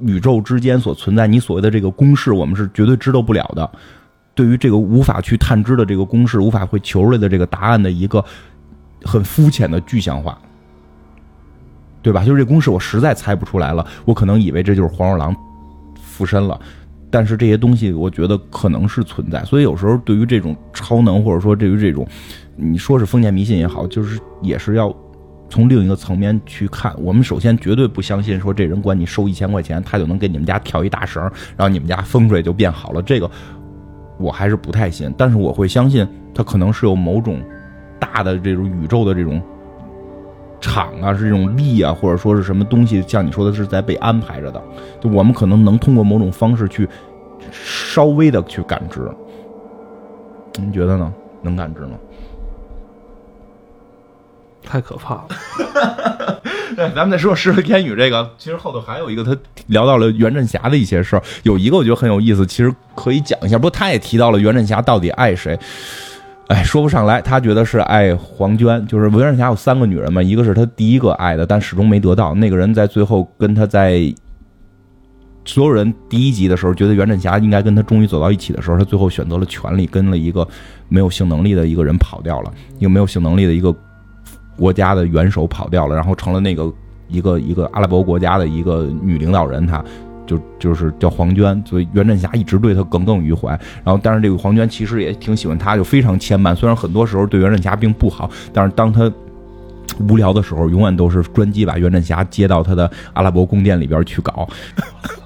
宇宙之间所存在你所谓的这个公式，我们是绝对知道不了的。对于这个无法去探知的这个公式，无法会求出来的这个答案的一个很肤浅的具象化，对吧？就是这公式我实在猜不出来了，我可能以为这就是黄鼠狼附身了，但是这些东西我觉得可能是存在。所以有时候对于这种超能，或者说对于这种你说是封建迷信也好，就是也是要从另一个层面去看。我们首先绝对不相信说这人管你收一千块钱，他就能给你们家跳一大绳，然后你们家风水就变好了。这个。我还是不太信，但是我会相信他可能是有某种大的这种宇宙的这种场啊，是这种力啊，或者说是什么东西，像你说的是在被安排着的。就我们可能能通过某种方式去稍微的去感知，你觉得呢？能感知吗？太可怕了。对，咱们再说《石河天宇》这个，其实后头还有一个，他聊到了袁振霞的一些事儿，有一个我觉得很有意思，其实可以讲一下。不过他也提到了袁振霞到底爱谁，哎，说不上来。他觉得是爱黄娟，就是袁振霞有三个女人嘛，一个是他第一个爱的，但始终没得到。那个人在最后跟他在所有人第一集的时候，觉得袁振霞应该跟他终于走到一起的时候，他最后选择了权力，跟了一个没有性能力的一个人跑掉了，一个没有性能力的一个。国家的元首跑掉了，然后成了那个一个一个阿拉伯国家的一个女领导人，她就就是叫黄娟，所以袁振霞一直对她耿耿于怀。然后，但是这个黄娟其实也挺喜欢她，就非常牵绊。虽然很多时候对袁振霞并不好，但是当她无聊的时候，永远都是专机把袁振霞接到他的阿拉伯宫殿里边去搞。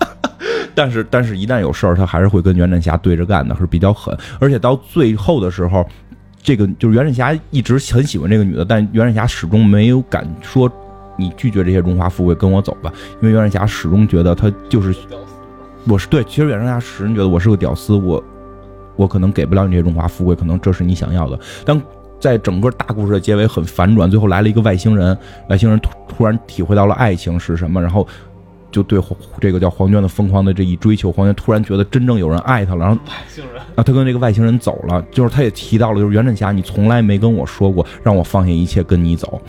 但是，但是一旦有事儿，他还是会跟袁振霞对着干的，是比较狠。而且到最后的时候。这个就是袁振霞一直很喜欢这个女的，但袁振霞始终没有敢说你拒绝这些荣华富贵，跟我走吧。因为袁振霞始终觉得他就是我是对，其实袁振霞始终觉得我是个屌丝，我我可能给不了你这些荣华富贵，可能这是你想要的。但在整个大故事的结尾很反转，最后来了一个外星人，外星人突突然体会到了爱情是什么，然后。就对这个叫黄娟的疯狂的这一追求，黄娟突然觉得真正有人爱她了，然后外星人啊，她跟这个外星人走了，就是她也提到了，就是袁振霞，你从来没跟我说过让我放下一切跟你走。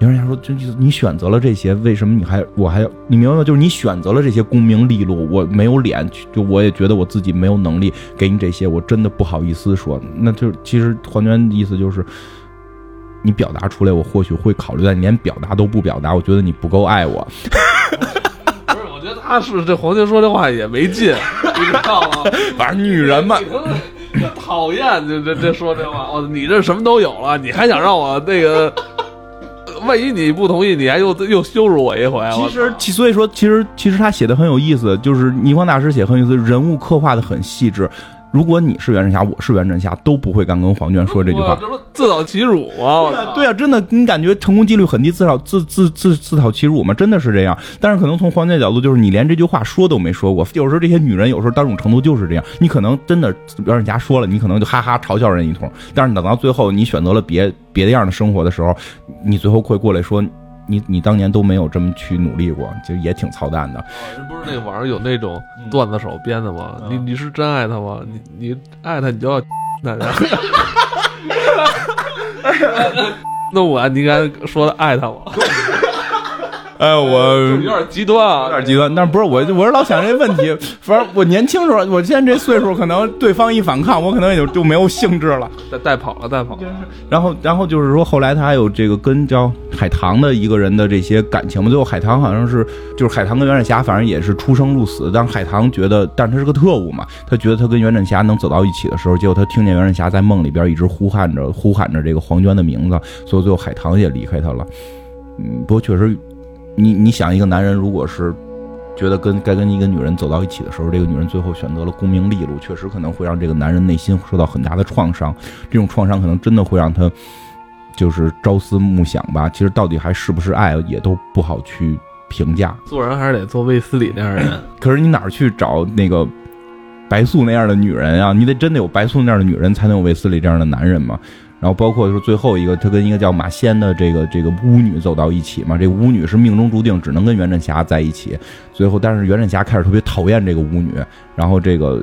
袁振霞说，就你选择了这些，为什么你还我还要你明白吗？就是你选择了这些功名利禄，我没有脸，就我也觉得我自己没有能力给你这些，我真的不好意思说。那就其实黄娟的意思就是。你表达出来，我或许会考虑；但你连表达都不表达，我觉得你不够爱我。不是，我觉得他是这黄金说这话也没劲，你知道吗？反正女人嘛，讨厌这这这说这话。哦，你这什么都有了，你还想让我那个？万一你不同意，你还又又羞辱我一回。其实，其所以说，其实其实他写的很有意思，就是倪匡大师写很有意思，人物刻画的很细致。如果你是袁振霞，我是袁振霞，都不会敢跟黄娟说这句话。这不自讨其辱啊？对啊，真的，你感觉成功几率很低，自讨自自自自讨其辱吗？真的是这样。但是可能从黄娟角度，就是你连这句话说都没说过。有时候这些女人，有时候到这种程度就是这样。你可能真的袁振霞说了，你可能就哈哈嘲笑人一通。但是等到最后，你选择了别别的样的生活的时候，你最后会过来说。你你当年都没有这么去努力过，就也挺操蛋的。人不是那网上有那种段子手编的吗？你你是真爱他吗？你你爱他，你就要 那啥。那我你应该说的爱他吗？哎，我 有点极端啊，有点极端。但不是我，我是老想这问题。反正我年轻时候，我现在这岁数，可能对方一反抗，我可能也就就没有兴致了，带带跑了，带跑了。然后，然后就是说，后来他还有这个跟叫海棠的一个人的这些感情嘛。最后，海棠好像是就是海棠跟袁振霞，反正也是出生入死。但海棠觉得，但是他是个特务嘛，他觉得他跟袁振霞能走到一起的时候，结果他听见袁振霞在梦里边一直呼喊着呼喊着这个黄娟的名字，所以最后海棠也离开他了。嗯，不过确实。你你想一个男人，如果是觉得跟该跟一个女人走到一起的时候，这个女人最后选择了功名利禄，确实可能会让这个男人内心受到很大的创伤。这种创伤可能真的会让他就是朝思暮想吧。其实到底还是不是爱，也都不好去评价。做人还是得做卫斯理那样的人。可是你哪儿去找那个白素那样的女人啊？你得真的有白素那样的女人，才能有卫斯理这样的男人嘛？然后包括是最后一个，他跟一个叫马仙的这个这个巫女走到一起嘛，这个巫女是命中注定只能跟袁振霞在一起。最后，但是袁振霞开始特别讨厌这个巫女，然后这个，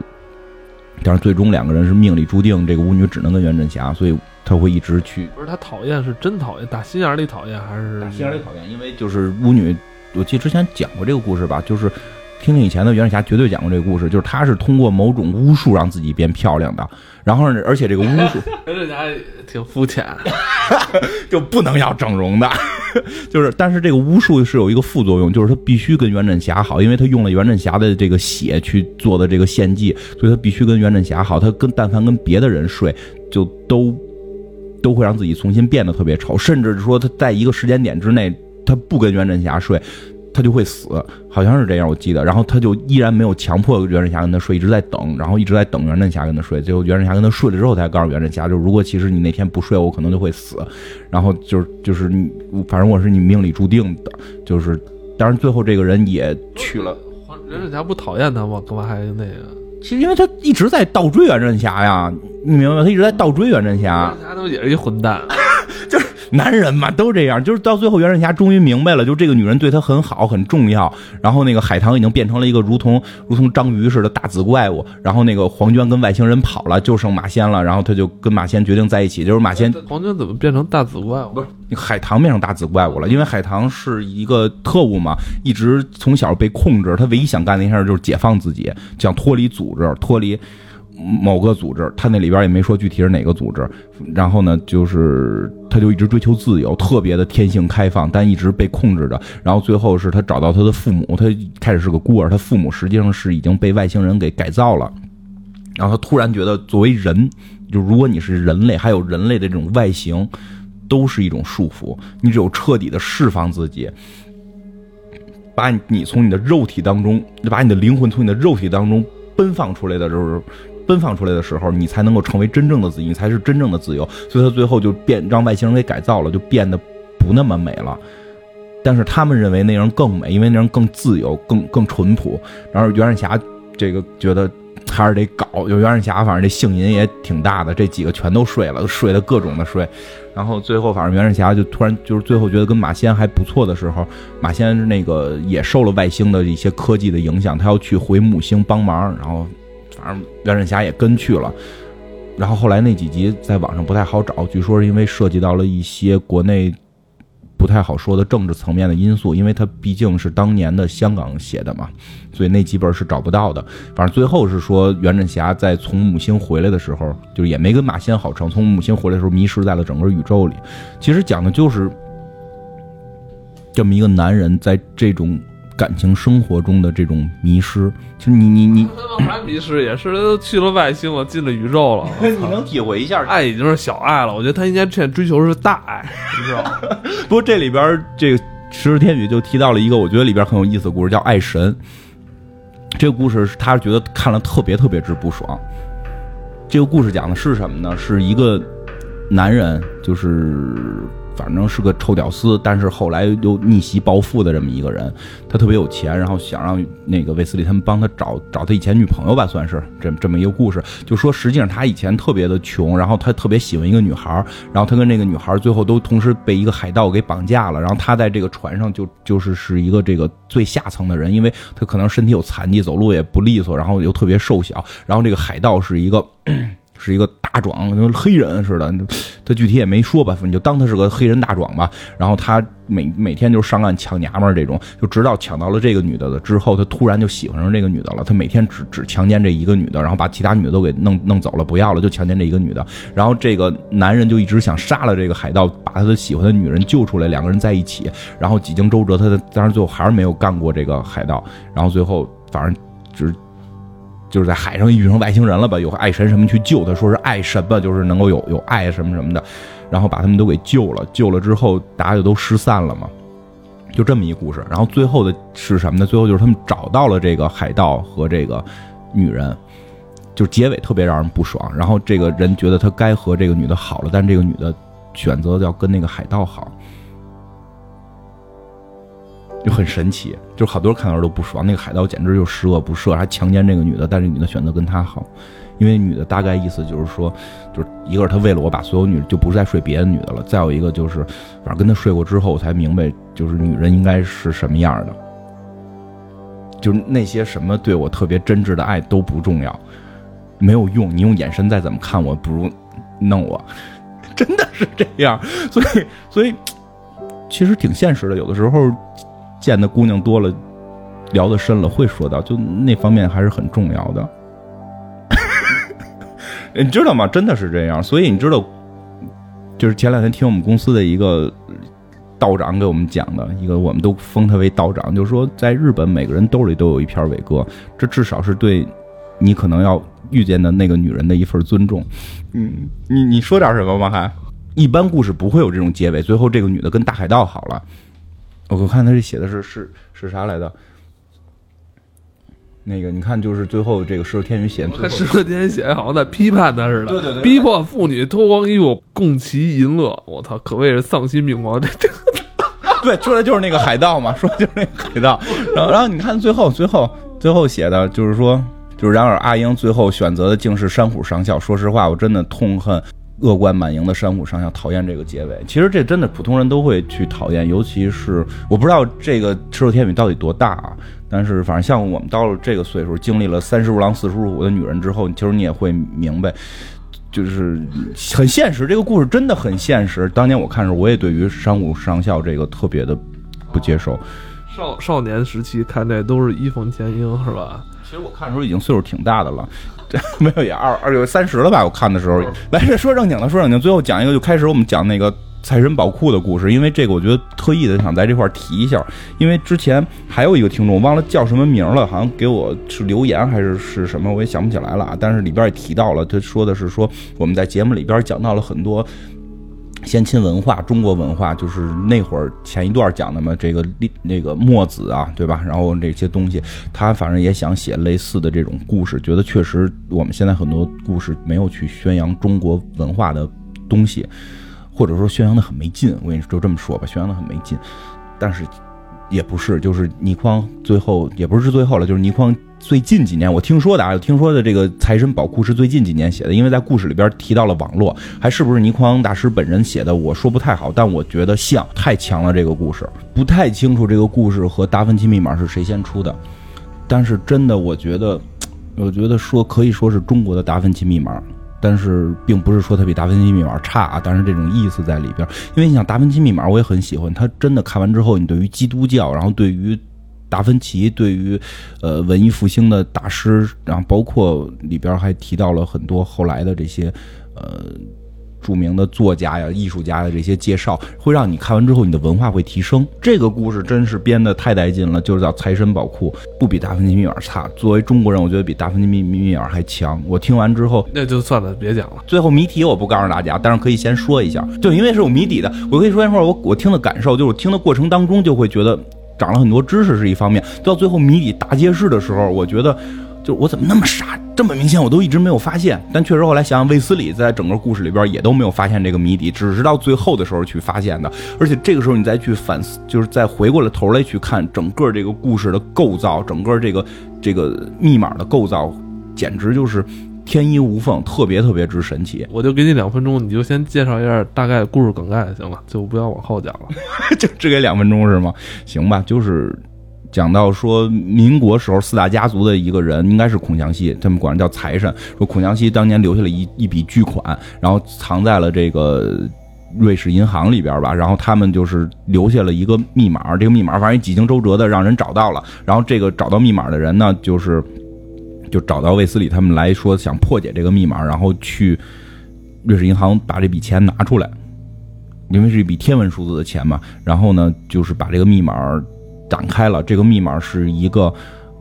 但是最终两个人是命里注定，这个巫女只能跟袁振霞，所以他会一直去。不是他讨厌是真讨厌，打心眼里讨厌还是？打心眼里讨厌，因为就是巫女，我记得之前讲过这个故事吧，就是。听听以前的袁振霞绝对讲过这个故事，就是她是通过某种巫术让自己变漂亮的，然后而且这个巫术袁振霞挺肤浅，就不能要整容的，就是但是这个巫术是有一个副作用，就是他必须跟袁振霞好，因为他用了袁振霞的这个血去做的这个献祭，所以他必须跟袁振霞好，他跟但凡跟别的人睡，就都都会让自己重新变得特别丑，甚至说他在一个时间点之内，他不跟袁振霞睡。他就会死，好像是这样，我记得。然后他就依然没有强迫袁振霞跟他睡，一直在等，然后一直在等袁振霞跟他睡。最后袁振霞跟他睡了之后，才告诉袁振霞，就如果其实你那天不睡，我可能就会死。然后就是就是你，反正我是你命里注定的。就是，当然最后这个人也去了。袁振霞不讨厌他吗？干嘛还那个？其实因为他一直在倒追袁振霞呀，你明白吗？他一直在倒追袁振霞。袁振霞都也是一混蛋。就是。男人嘛都这样，就是到最后袁振霞终于明白了，就这个女人对他很好很重要。然后那个海棠已经变成了一个如同如同章鱼似的大紫怪物。然后那个黄娟跟外星人跑了，就剩马仙了。然后他就跟马仙决定在一起。就是马仙，黄娟怎么变成大紫怪物？不是海棠变成大紫怪物了，因为海棠是一个特务嘛，一直从小被控制。他唯一想干的一件事就是解放自己，想脱离组织，脱离。某个组织，他那里边也没说具体是哪个组织。然后呢，就是他就一直追求自由，特别的天性开放，但一直被控制着。然后最后是他找到他的父母，他开始是个孤儿，他父母实际上是已经被外星人给改造了。然后他突然觉得，作为人，就如果你是人类，还有人类的这种外形，都是一种束缚。你只有彻底的释放自己，把你从你的肉体当中，把你的灵魂从你的肉体当中奔放出来的时候。奔放出来的时候，你才能够成为真正的自己，你才是真正的自由。所以他最后就变让外星人给改造了，就变得不那么美了。但是他们认为那样更美，因为那样更自由、更更淳朴。然后袁世霞这个觉得还是得搞，就袁世霞反正这性瘾也挺大的，这几个全都睡了，睡的各种的睡。然后最后反正袁世霞就突然就是最后觉得跟马仙还不错的时候，马仙那个也受了外星的一些科技的影响，他要去回母星帮忙。然后反正袁振霞也跟去了。然后后来那几集在网上不太好找，据说是因为涉及到了一些国内。不太好说的政治层面的因素，因为它毕竟是当年的香港写的嘛，所以那几本是找不到的。反正最后是说袁振霞在从母星回来的时候，就是也没跟马仙好成。从母星回来的时候，迷失在了整个宇宙里。其实讲的就是这么一个男人在这种。感情生活中的这种迷失，其实你你你，还迷失也是，他都去了外星了，进了宇宙了，你能体会一下，爱已经是小爱了。我觉得他应该现在追求是大爱，你知道吗？不过这里边这个《十日天宇》就提到了一个我觉得里边很有意思的故事，叫《爱神》。这个故事是他觉得看了特别特别之不爽。这个故事讲的是什么呢？是一个男人，就是。反正是个臭屌丝，但是后来又逆袭暴富的这么一个人，他特别有钱，然后想让那个卫斯理他们帮他找找他以前女朋友吧，算是这这么一个故事。就说实际上他以前特别的穷，然后他特别喜欢一个女孩，然后他跟那个女孩最后都同时被一个海盗给绑架了，然后他在这个船上就就是是一个这个最下层的人，因为他可能身体有残疾，走路也不利索，然后又特别瘦小，然后这个海盗是一个。是一个大壮，跟黑人似的。他具体也没说吧，你就当他是个黑人大壮吧。然后他每每天就上岸抢娘们儿这种，就直到抢到了这个女的的之后，他突然就喜欢上这个女的了。他每天只只强奸这一个女的，然后把其他女的都给弄弄走了，不要了，就强奸这一个女的。然后这个男人就一直想杀了这个海盗，把他的喜欢的女人救出来，两个人在一起。然后几经周折，他当然最后还是没有干过这个海盗。然后最后反正只。就是在海上遇上外星人了吧？有爱神什么去救他，说是爱神吧，就是能够有有爱什么什么的，然后把他们都给救了。救了之后，大家就都失散了嘛，就这么一故事。然后最后的是什么呢？最后就是他们找到了这个海盗和这个女人，就结尾特别让人不爽。然后这个人觉得他该和这个女的好了，但这个女的选择要跟那个海盗好。就很神奇，就好多人看到都不爽。那个海盗简直就十恶不赦，还强奸这个女的，但是女的选择跟他好，因为女的大概意思就是说，就是一个是他为了我把所有女就不再睡别的女的了，再有一个就是反正跟他睡过之后，我才明白就是女人应该是什么样的，就是那些什么对我特别真挚的爱都不重要，没有用，你用眼神再怎么看我，不如弄我，真的是这样，所以所以其实挺现实的，有的时候。见的姑娘多了，聊的深了，会说到，就那方面还是很重要的。你知道吗？真的是这样。所以你知道，就是前两天听我们公司的一个道长给我们讲的一个，我们都封他为道长，就是说，在日本每个人兜里都有一片伟哥，这至少是对你可能要遇见的那个女人的一份尊重。嗯，你你说点什么吗？还一般故事不会有这种结尾，最后这个女的跟大海盗好了。我看他这写的是是是啥来的？那个你看，就是最后这个《石头天宇》写，《石头天宇》写好像在批判他似的，对对对，逼迫妇女脱光衣服共其淫乐。我操，可谓是丧心病狂！这这，对，说的就是那个海盗嘛，说的就是那个海盗。然后然后你看最后最后最后写的就是说，就是然而阿英最后选择的竟是山虎上校。说实话，我真的痛恨。恶贯满盈的山虎上校讨厌这个结尾，其实这真的普通人都会去讨厌，尤其是我不知道这个赤手天女到底多大啊，但是反正像我们到了这个岁数，经历了三十如狼四十如虎的女人之后，其实你也会明白，就是很现实。这个故事真的很现实。当年我看的时候，我也对于山虎上校这个特别的不接受。少少年时期看这都是一凤千英，是吧？其实我看的时候已经岁数挺大的了。没有也二二有三十了吧？我看的时候，来这说正经的，说正经。最后讲一个，就开始我们讲那个财神宝库的故事。因为这个，我觉得特意的想在这块提一下。因为之前还有一个听众，忘了叫什么名了，好像给我是留言还是是什么，我也想不起来了啊。但是里边也提到了，他说的是说我们在节目里边讲到了很多先秦文化、中国文化，就是那会儿前一段讲的嘛，这个那个墨子啊，对吧？然后这些东西，他反正也想写类似的这种故事，觉得确实我们现在很多故事没有去宣扬中国文化的东西，或者说宣扬的很没劲。我跟你说，就这么说吧，宣扬的很没劲。但是也不是，就是倪匡最后也不是最后了，就是倪匡。最近几年，我听说的啊，听说的这个财神宝库是最近几年写的，因为在故事里边提到了网络，还是不是倪匡大师本人写的，我说不太好，但我觉得像，太强了这个故事，不太清楚这个故事和达芬奇密码是谁先出的，但是真的，我觉得，我觉得说可以说是中国的达芬奇密码，但是并不是说它比达芬奇密码差啊，但是这种意思在里边，因为你想达芬奇密码我也很喜欢，它真的看完之后，你对于基督教，然后对于。达芬奇对于，呃，文艺复兴的大师，然后包括里边还提到了很多后来的这些，呃，著名的作家呀、艺术家的这些介绍，会让你看完之后，你的文化会提升。这个故事真是编的太带劲了，就是叫《财神宝库》，不比《达芬奇密码》差。作为中国人，我觉得比《达芬奇密密码》还强。我听完之后，那就算了，别讲了。最后谜题我不告诉大家，但是可以先说一下，就因为是有谜底的，我可以说一会儿我我听的感受，就是我听的过程当中就会觉得。长了很多知识是一方面，到最后谜底大揭示的时候，我觉得，就我怎么那么傻，这么明显我都一直没有发现。但确实后来想想，卫斯理在整个故事里边也都没有发现这个谜底，只是到最后的时候去发现的。而且这个时候你再去反思，就是再回过了头来去看整个这个故事的构造，整个这个这个密码的构造，简直就是。天衣无缝，特别特别之神奇。我就给你两分钟，你就先介绍一下大概故事梗概就行了，就不要往后讲了。就只给两分钟是吗？行吧，就是讲到说民国时候四大家族的一个人，应该是孔祥熙，他们管人叫财神。说孔祥熙当年留下了一一笔巨款，然后藏在了这个瑞士银行里边吧。然后他们就是留下了一个密码，这个密码反正几经周折的让人找到了。然后这个找到密码的人呢，就是。就找到卫斯理他们来说，想破解这个密码，然后去瑞士银行把这笔钱拿出来，因为是一笔天文数字的钱嘛。然后呢，就是把这个密码展开了。这个密码是一个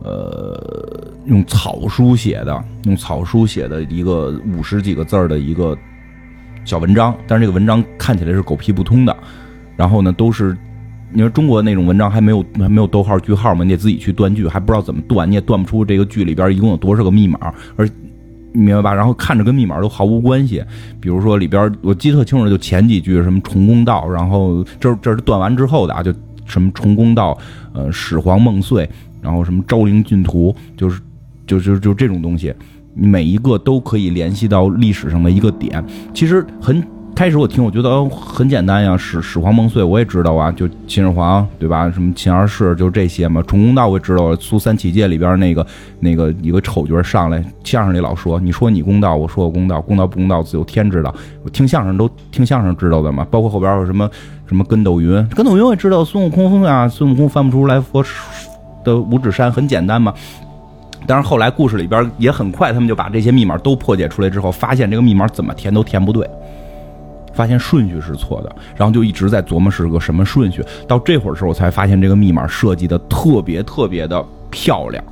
呃用草书写的，用草书写的一个五十几个字的一个小文章，但是这个文章看起来是狗屁不通的。然后呢，都是。你说中国那种文章还没有还没有逗号句号吗？你得自己去断句，还不知道怎么断，你也断不出这个句里边一共有多少个密码，而明白吧？然后看着跟密码都毫无关系。比如说里边我记得特清楚，就前几句什么重公道，然后这这是断完之后的啊，就什么重公道，呃，始皇梦碎，然后什么昭陵郡图，就是就就就这种东西，每一个都可以联系到历史上的一个点，其实很。开始我听，我觉得很简单呀，始始皇梦碎我也知道啊，就秦始皇对吧？什么秦二世就这些嘛。重公道我也知道，苏三起解里边那个那个一个丑角上来，相声里老说，你说你公道，我说我公道，公道不公道自有天知道。我听相声都听相声知道的嘛，包括后边有什么什么跟斗云，跟斗云我也知道，孙悟空啊，孙悟空翻不出来佛的五指山，很简单嘛。但是后来故事里边也很快，他们就把这些密码都破解出来之后，发现这个密码怎么填都填不对。发现顺序是错的，然后就一直在琢磨是个什么顺序。到这会儿时候，才发现这个密码设计的特别特别的漂亮。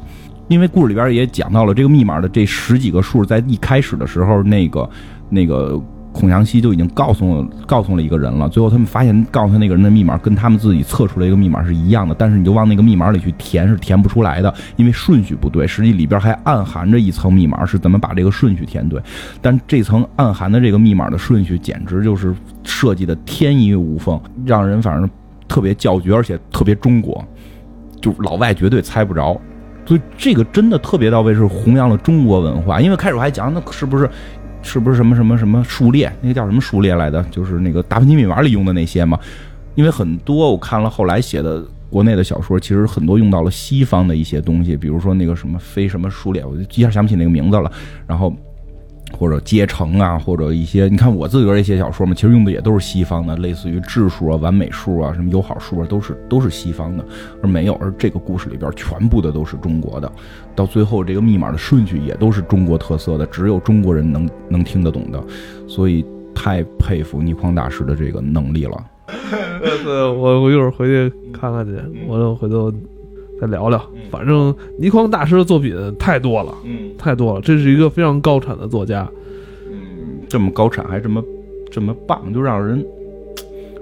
因为故事里边也讲到了这个密码的这十几个数，在一开始的时候，那个那个。孔祥熙就已经告诉了告诉了一个人了，最后他们发现告诉他那个人的密码跟他们自己测出来一个密码是一样的，但是你就往那个密码里去填是填不出来的，因为顺序不对。实际里边还暗含着一层密码，是怎么把这个顺序填对？但这层暗含的这个密码的顺序简直就是设计的天衣无缝，让人反正特别叫绝，而且特别中国，就老外绝对猜不着。所以这个真的特别到位，是弘扬了中国文化。因为开始我还讲，那是不是？是不是什么什么什么数列？那个叫什么数列来的？就是那个达芬奇密码里用的那些嘛。因为很多我看了后来写的国内的小说，其实很多用到了西方的一些东西，比如说那个什么非什么数列，我就一下想不起那个名字了。然后。或者阶乘啊，或者一些，你看我自个儿也写小说嘛，其实用的也都是西方的，类似于质数啊、完美数啊、什么友好数啊，都是都是西方的，而没有，而这个故事里边全部的都是中国的，到最后这个密码的顺序也都是中国特色的，只有中国人能能听得懂的，所以太佩服倪匡大师的这个能力了。我我一会儿回去看看去，我回头。再聊聊，反正倪匡大师的作品太多了，嗯，太多了。这是一个非常高产的作家，嗯，这么高产还这么这么棒，就让人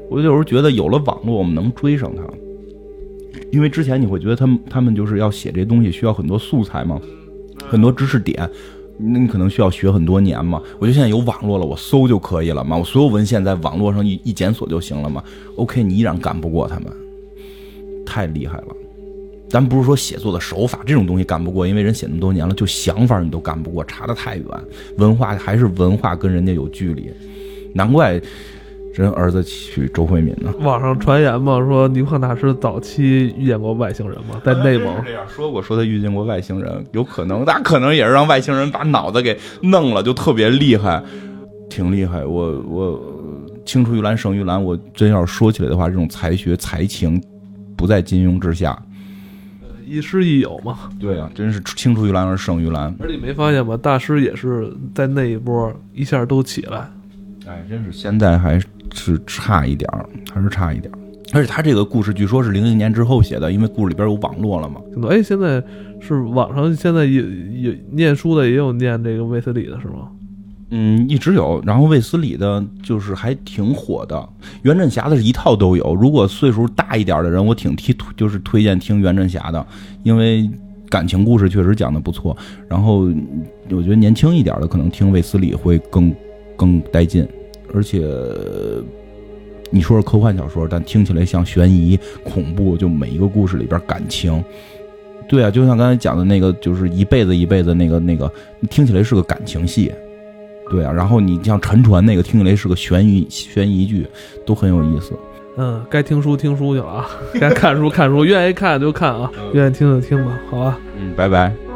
我有时候觉得有了网络，我们能追上他，因为之前你会觉得他们他们就是要写这东西需要很多素材嘛，很多知识点，那你可能需要学很多年嘛。我觉得现在有网络了，我搜就可以了嘛，我所有文献在网络上一一检索就行了嘛。OK，你依然赶不过他们，太厉害了。咱不是说写作的手法这种东西干不过，因为人写那么多年了，就想法你都干不过，差得太远。文化还是文化，跟人家有距离，难怪人儿子娶周慧敏呢。网上传言嘛，说尼克大师早期遇见过外星人嘛，在内蒙这样说过，说他遇见过外星人，有可能，那可能也是让外星人把脑子给弄了，就特别厉害，挺厉害。我我青出于蓝胜于蓝，我真要说起来的话，这种才学才情不在金庸之下。亦师亦友嘛，对啊，真是青出于蓝而胜于蓝。而你没发现吗？大师也是在那一波一下都起来。哎，真是现在还是差一点儿，还是差一点儿。而且他这个故事据说是零零年之后写的，因为故事里边有网络了嘛。哎，现在是网上现在也也念书的也有念这个卫斯理的是吗？嗯，一直有。然后卫斯理的，就是还挺火的。袁振侠的是一套都有。如果岁数大一点的人，我挺推，就是推荐听袁振侠的，因为感情故事确实讲的不错。然后我觉得年轻一点的，可能听卫斯理会更更带劲。而且你说是科幻小说，但听起来像悬疑、恐怖，就每一个故事里边感情。对啊，就像刚才讲的那个，就是一辈子一辈子那个那个，听起来是个感情戏。对啊，然后你像沉船那个，听起来是个悬疑悬疑剧，都很有意思。嗯，该听书听书去了啊，该看书看书，愿意看就看啊，愿意听就听吧，好吧。嗯，拜拜。